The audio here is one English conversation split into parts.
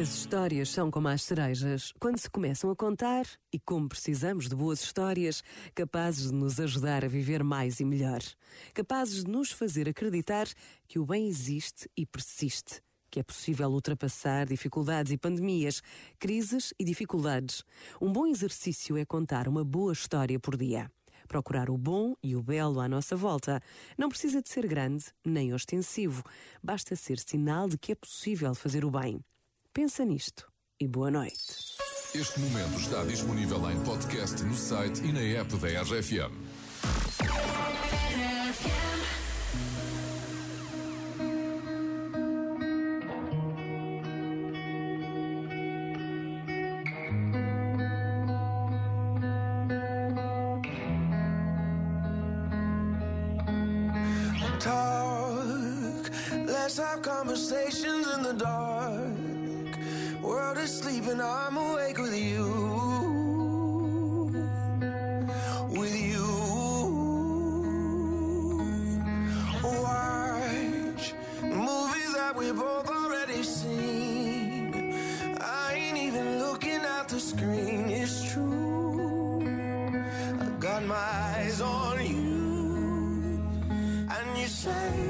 As histórias são como as cerejas. Quando se começam a contar, e como precisamos de boas histórias, capazes de nos ajudar a viver mais e melhor. Capazes de nos fazer acreditar que o bem existe e persiste. Que é possível ultrapassar dificuldades e pandemias, crises e dificuldades. Um bom exercício é contar uma boa história por dia procurar o bom e o belo à nossa volta. Não precisa de ser grande nem ostensivo, basta ser sinal de que é possível fazer o bem. Pensa nisto e boa noite. Este momento está disponível em podcast no site e na app da RFM. Let's have conversations in the dark World is sleeping, I'm awake with you. With you. Watch movies that we both already seen. I ain't even looking at the screen, it's true. I got my eyes on you. And you say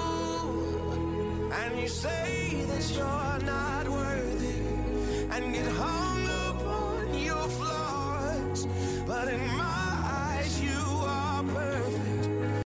And you say that you're not worthy. And get hung